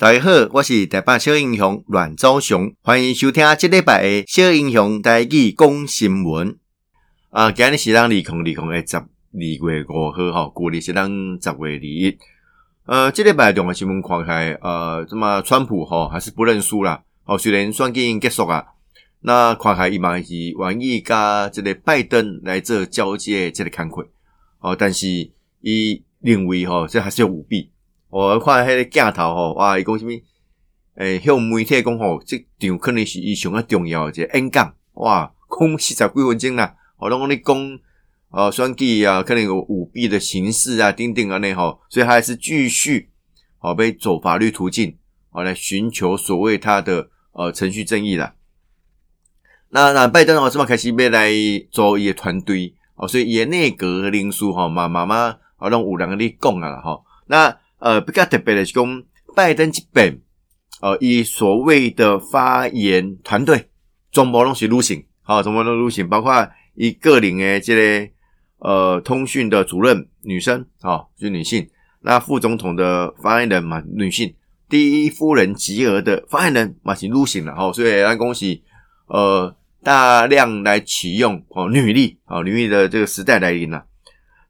大家好，我是台北小英雄阮昭雄，欢迎收听这礼拜的小英雄台语讲新闻。啊，今日是咱二零二零的十二月五号，哈，古历是咱十月二一。呃，这礼拜重要新闻看开，呃，怎么川普哈还是不认输啦？哦，虽然选举结束啊，那看开伊嘛是愿意甲这个拜登来做交接，这个坎坷哦，但是伊认为吼，这还是有舞弊。我看迄个镜头吼，哇！伊讲什么？诶，向媒体讲吼，这场可能是伊上较重要个演讲，哇！讲四十几分钟啦，我拢讲你讲，呃，选举啊，可能有舞弊的形式啊，等等安尼吼，所以还是继续好被走法律途径，好来寻求所谓他的呃程序正义啦。那那拜登哦，这么开始要来做伊个团队哦，所以伊内阁领书吼，嘛慢慢啊，拢有人咧讲啊啦吼，那。呃，比较特别的是讲，拜登这边，呃，以所谓的发言团队，全部拢是女性，好，全部都女性，包括一个人的这个呃通讯的主任女生，好，是女性。那副总统的发言人嘛，女性。第一夫人吉尔的发言人嘛是女性了，好，所以那恭喜，呃，大量来启用哦女力，哦女力的这个时代来临了。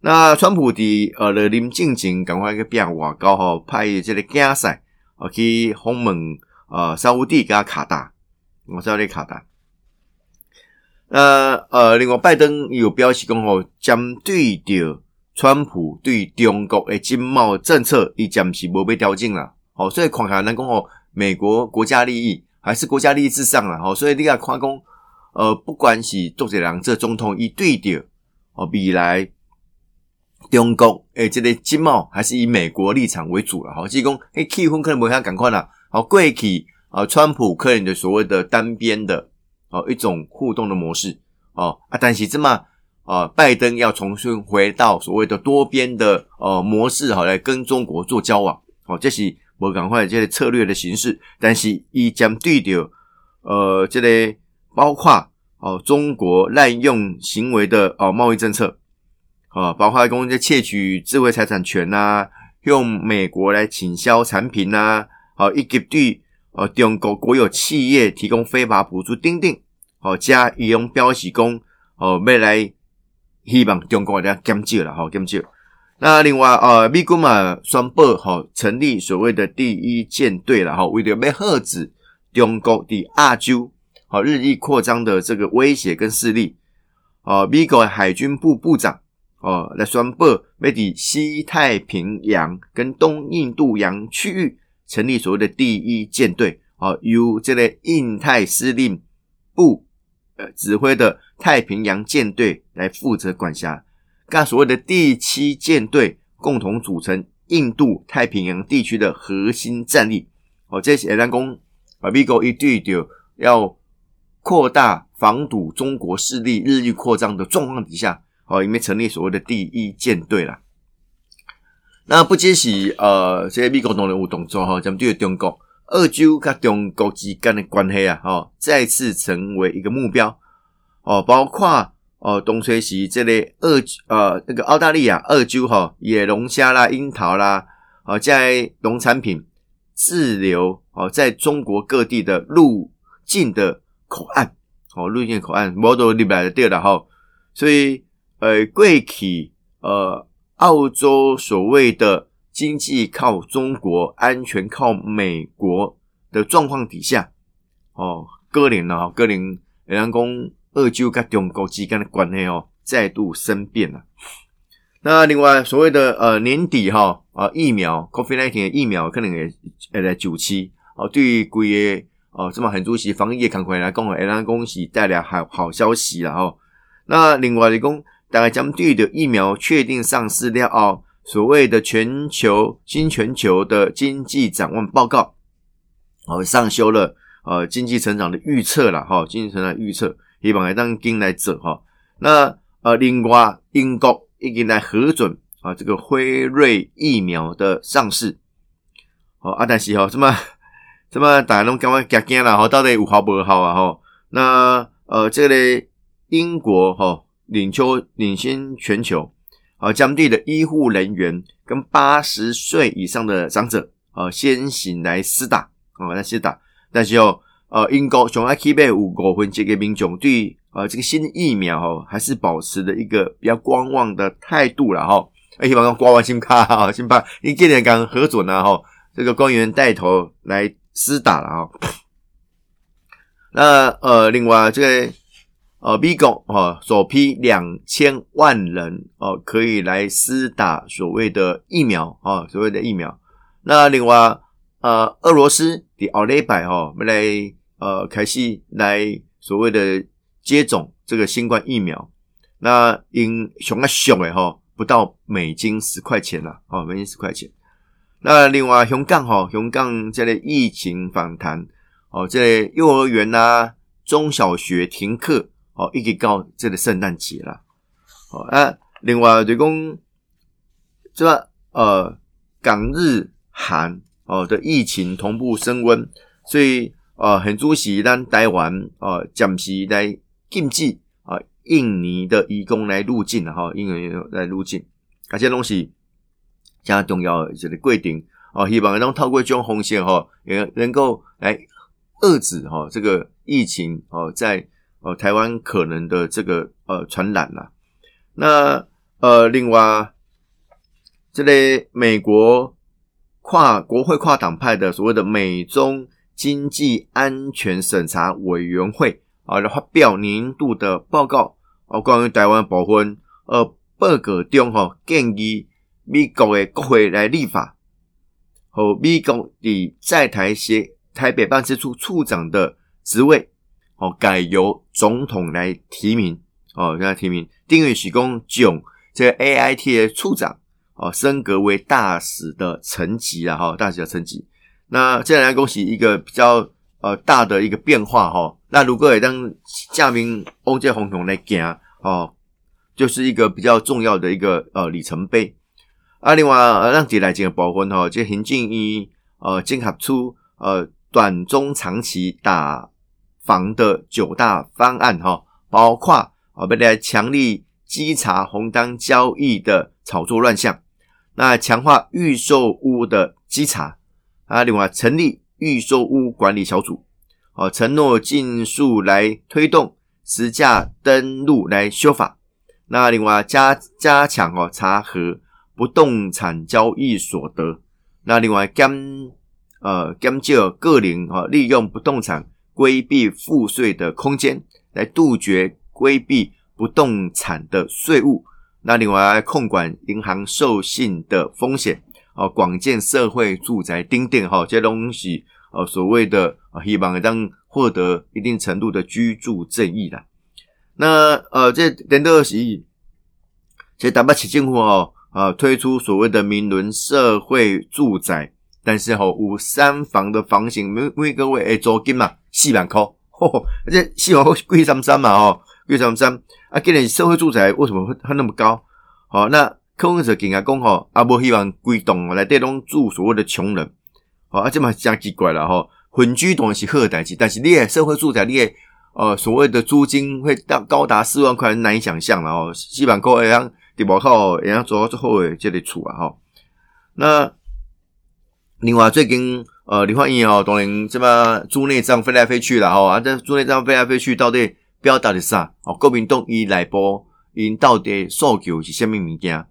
那川普的呃，勒林进前赶快去变外交吼，派这个竞赛啊去访问呃沙乌地加卡达，我知道你卡达。那呃，另外拜登有表示讲吼，针对着川普对中国的经贸政策，伊暂时无被调整啦。好，所以看下咱讲吼，美国国家利益还是国家利益至上啦。好，所以你看看讲，呃，不管是做这两这总统，伊对着哦未来。中国诶，这个经贸还是以美国立场为主了，好，即讲诶，气氛可能不会赶快啦，好，过去啊，川普个人的所谓的单边的哦一种互动的模式哦啊，但是这么啊，拜登要重新回到所谓的多边的呃模式，好来跟中国做交往，哦，这是我赶快这些策略的形式，但是以将对着呃这个包括哦中国滥用行为的哦贸易政策。啊，包括公司窃取智慧财产权呐，用美国来倾销产品呐，好，以及对呃中国国有企业提供非法补助，钉钉，好加以用标示工，哦，未来希望中国来减少了，好减少。那另外呃，美国嘛宣布好成立所谓的第一舰队了，哈，为了要遏止中国的亚洲好日益扩张的这个威胁跟势力，哦，美国海军部部长。哦，来宣布要在西太平洋跟东印度洋区域成立所谓的第一舰队，哦，由这个印太司令部呃指挥的太平洋舰队来负责管辖，跟所谓的第七舰队共同组成印度太平洋地区的核心战力。哦，这是咱讲啊，美国一对就要扩大防堵中国势力日益扩张的状况底下。哦，因为成立所谓的第一舰队了，那不只是呃，这些美国人物动作哈，咱们对中国、澳洲跟中国之间的关系啊，哦，再次成为一个目标哦，包括哦，东吹西这类澳呃那个澳大利亚、澳洲哈，野龙虾啦、樱桃啦，哦，在农产品滞留哦，在中国各地的入境的口岸哦，入境口岸摩多里来的对了哈，所以。呃，过去呃，澳洲所谓的经济靠中国，安全靠美国的状况底下，哦，哥林呢，哥林两公澳洲跟中国之间的关系哦，再度生变了。那另外所谓的呃年底哈啊疫苗，COVID-19 的疫苗可能也呃在九期哦，对于贵个哦这么很主席防疫赶快来讲，也让恭喜带来好好消息了哈。那另外的讲。大概将对的疫苗确定上市了哦，所谓的全球新全球的经济展望报告，哦上修了呃经济成长的预测了哈，经济成长预测希望来当今来走哈。那呃另外英国已经来核准啊这个辉瑞疫苗的上市，好啊但是哈什么什么大家拢感觉惊惊啦哈，到底有好不好啊哈？那呃这个英国哈。领秋领先全球，啊，将地的医护人员跟八十岁以上的长者，啊先行来施打啊来施打，但是哦呃英国上爱起码有五分之一个民众对呃这个新疫苗哦还是保持的一个比较观望的态度了哈。而且把挂完新卡哈，新卡，因今年刚核准了哈，这个官员带头来施打了哈。那呃，另外这个呃，美国哦，首批两千万人哦，可以来施打所谓的疫苗啊，所谓的疫苗。那另外呃，俄罗斯的奥雷百哈，来呃，开始来所谓的接种这个新冠疫苗。那因熊啊熊诶哈。不到美金十块钱了，哦，美金十块钱。那另外，香港哈，香港这类疫情反弹，哦，这幼儿园呐、中小学停课，哦，一直到这个圣诞节了，哦，啊，另外对讲这个呃港日韩哦的疫情同步升温，所以呃很主席咱台湾哦暂时来禁止啊。印尼的移工来入境哈，印尼来入境，而且东西加重要这个规定哦，希望能透过这种红线哈，也能够来遏制哈这个疫情哦，在呃台湾可能的这个呃传染呐。那呃，另外这类美国跨国会跨党派的所谓的美中经济安全审查委员会啊，发表年度的报告。哦，关于台湾部分，呃，报告中吼建议美国的国会来立法，和美国的在台协台北办事处处长的职位，哦，改由总统来提名，哦，来提名，丁允许公囧这个 A I T 的处长，哦，升格为大使的层级了哈，大使的层级。那这来恭喜一个比较呃大的一个变化哈。那如果也当驾名欧界红红来行哦，就是一个比较重要的一个呃里程碑。啊，另外呃让几来几个部分哈，这行政一呃建合出呃短中长期打防的九大方案哈，包括啊，为了强力稽查红单交易的炒作乱象，那强化预售屋的稽查啊，另外成立预售屋管理小组。哦，承诺尽速来推动实价登录来修法。那另外加加强哦查核不动产交易所得。那另外减呃减少个人哦利用不动产规避赋税的空间，来杜绝规避不动产的税务。那另外控管银行授信的风险。哦，广建社会住宅丁店哈这些东西。呃，所谓的啊，希望当获得一定程度的居住正义的。那呃，这等到是，其实台北市政府哦，啊，推出所谓的民伦社会住宅，但是吼有三房的房型，每每个月诶租金嘛四万块，而且四万块贵三三嘛哦，贵三三啊，今年社会住宅为什么会它那么高？好，那客户者更加讲吼，啊，无希望贵栋来带动住所谓的穷人。哦，啊，这嘛真奇怪了吼！混居当然是好代志，但是你诶社会住宅，你诶呃所谓的租金会到高达四万块，难以想象了哦。基本够会让地包靠，也让做到最后诶这里厝啊哈。那另外最近呃李焕英哦，当然这么猪内脏飞来飞去了哈，啊这猪内脏飞来飞去到底表达的啥？哦，国民党伊内部因到底诉求是虾米物件？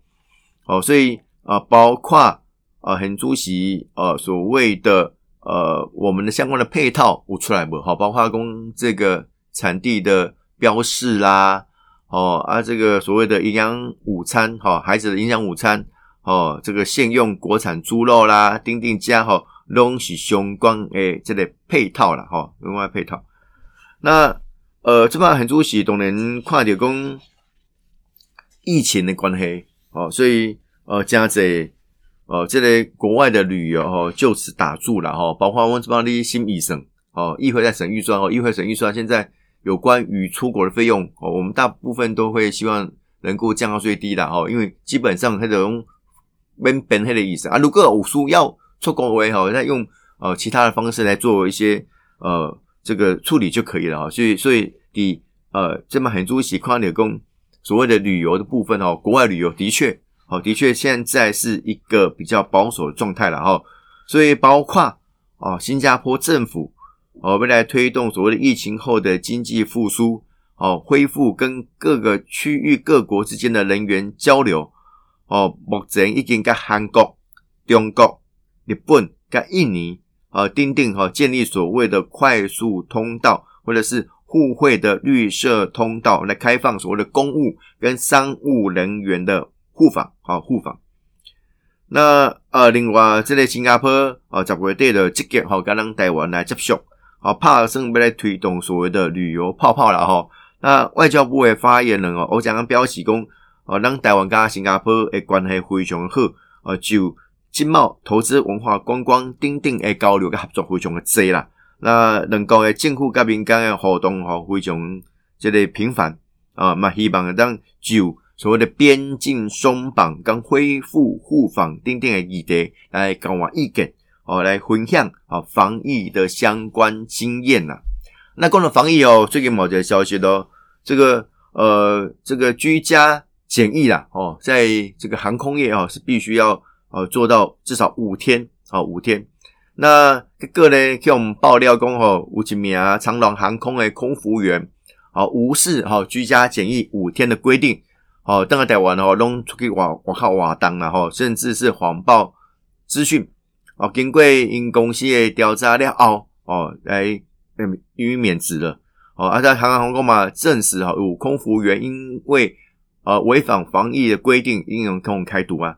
哦，所以啊，包括。啊，很主席，呃，所谓的呃，我们的相关的配套有出来不？好，包括供这个产地的标示啦，哦啊，这个所谓的营养午餐，哈，孩子的营养午餐，哦，这个现用国产猪肉啦，丁丁家哈，东西相关诶，这类配套了哈，另外配套。那呃，这边很主席当然看到讲疫情的关系，哦，所以呃，加在。哦，这类国外的旅游哦，就此打住了哈。包括温这帮的新医生哦，议会在审预算哦，议会审预算，现在有关于出国的费用哦，我们大部分都会希望能够降到最低的哈，因为基本上它种本本黑的意思啊。如果武术要出国为哈，那用呃其他的方式来做一些呃这个处理就可以了哈。所以所以你呃这么很注意跨年工所谓的旅游的部分哦，国外旅游的确。哦，的确，现在是一个比较保守的状态了哈，所以包括哦，新加坡政府哦，未来推动所谓的疫情后的经济复苏，哦，恢复跟各个区域各国之间的人员交流，哦，目前已经跟韩国、中国、日本跟印尼，呃，订定哈建立所谓的快速通道，或者是互惠的绿色通道，来开放所谓的公务跟商务人员的互访，好互访。那呃，另外，这个新加坡哦，十月底的积极吼，跟咱台湾来接触，好，怕生要来推动所谓的旅游泡泡了吼。那外交部的发言人哦，我讲表示讲，哦，咱台湾跟新加坡的关系非常好，呃，就经贸、投资、文化、观光等等的交流跟合作非常的多啦。那两国的政府跟民间的活动吼，非常这个频繁啊，嘛希望当就。所谓的边境松绑跟恢复互访等等的议题来交换意见哦，来分享啊防疫的相关经验呐。那讲到防疫哦，最近某个消息咯，这个呃这个居家检疫啦哦，在这个航空业哦是必须要呃做到至少五天哦五天。那这个呢，给我们爆料讲哦，吴一名啊长龙航空的空服员哦无视哈居家检疫五天的规定。哦，登个台湾哦，弄出去外外靠瓦当了哈，甚至是谎报资讯哦。经过因公司的调查了后，哦，来予以免职了。哦，而在航航空嘛证实哈，有空服员因为呃违反防疫的规定，应用通开毒啊。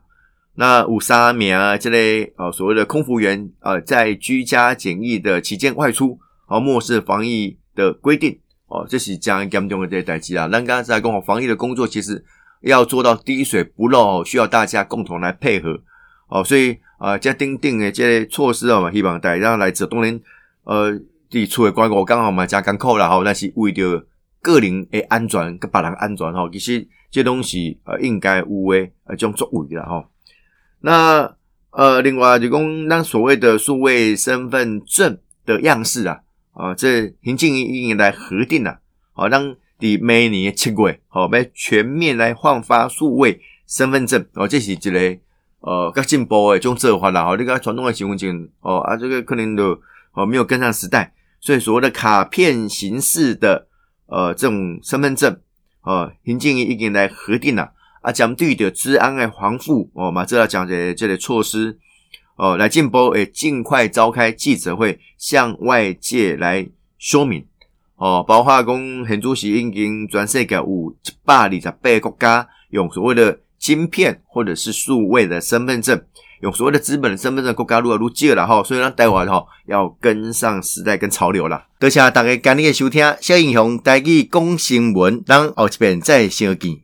那五三名啊这类呃所谓的空服员呃在居家检疫的期间外出，而漠视防疫的规定哦，这是将严重的这些代志啊。咱刚才在讲防疫的工作，其实。要做到滴水不漏，需要大家共同来配合哦。所以啊，这定定的这些措施啊，希望大家来自当然呃，地处的关我刚好嘛加艰苦啦好，但是为着个人的安全跟别人安全吼，其实这东西呃应该有诶呃种作为啦吼。那呃，另外就讲咱所谓的数位身份证的样式啊，啊，这行政院应来核定啦，好让。第每年七月，好，要全面来换发数位身份证哦，这是一个呃较进步的种做法啦。吼，你讲传统的身份证哦啊，这个可能都哦没有跟上时代，所以所谓的卡片形式的呃这种身份证哦，行政院已经来核定了啊，针对的治安的防护哦，马上要讲的这类措施哦，来进步诶，尽快召开记者会，向外界来说明。哦，包括讲，现主席已经全世界有一百二十八个国家用所谓的晶片或者是数位的身份证，用所谓的资本的身份证国家越来越少了哈，所以咱台湾哈要跟上时代跟潮流了。多谢大家今日的收听，小英雄带去讲新闻，咱后一遍再相见。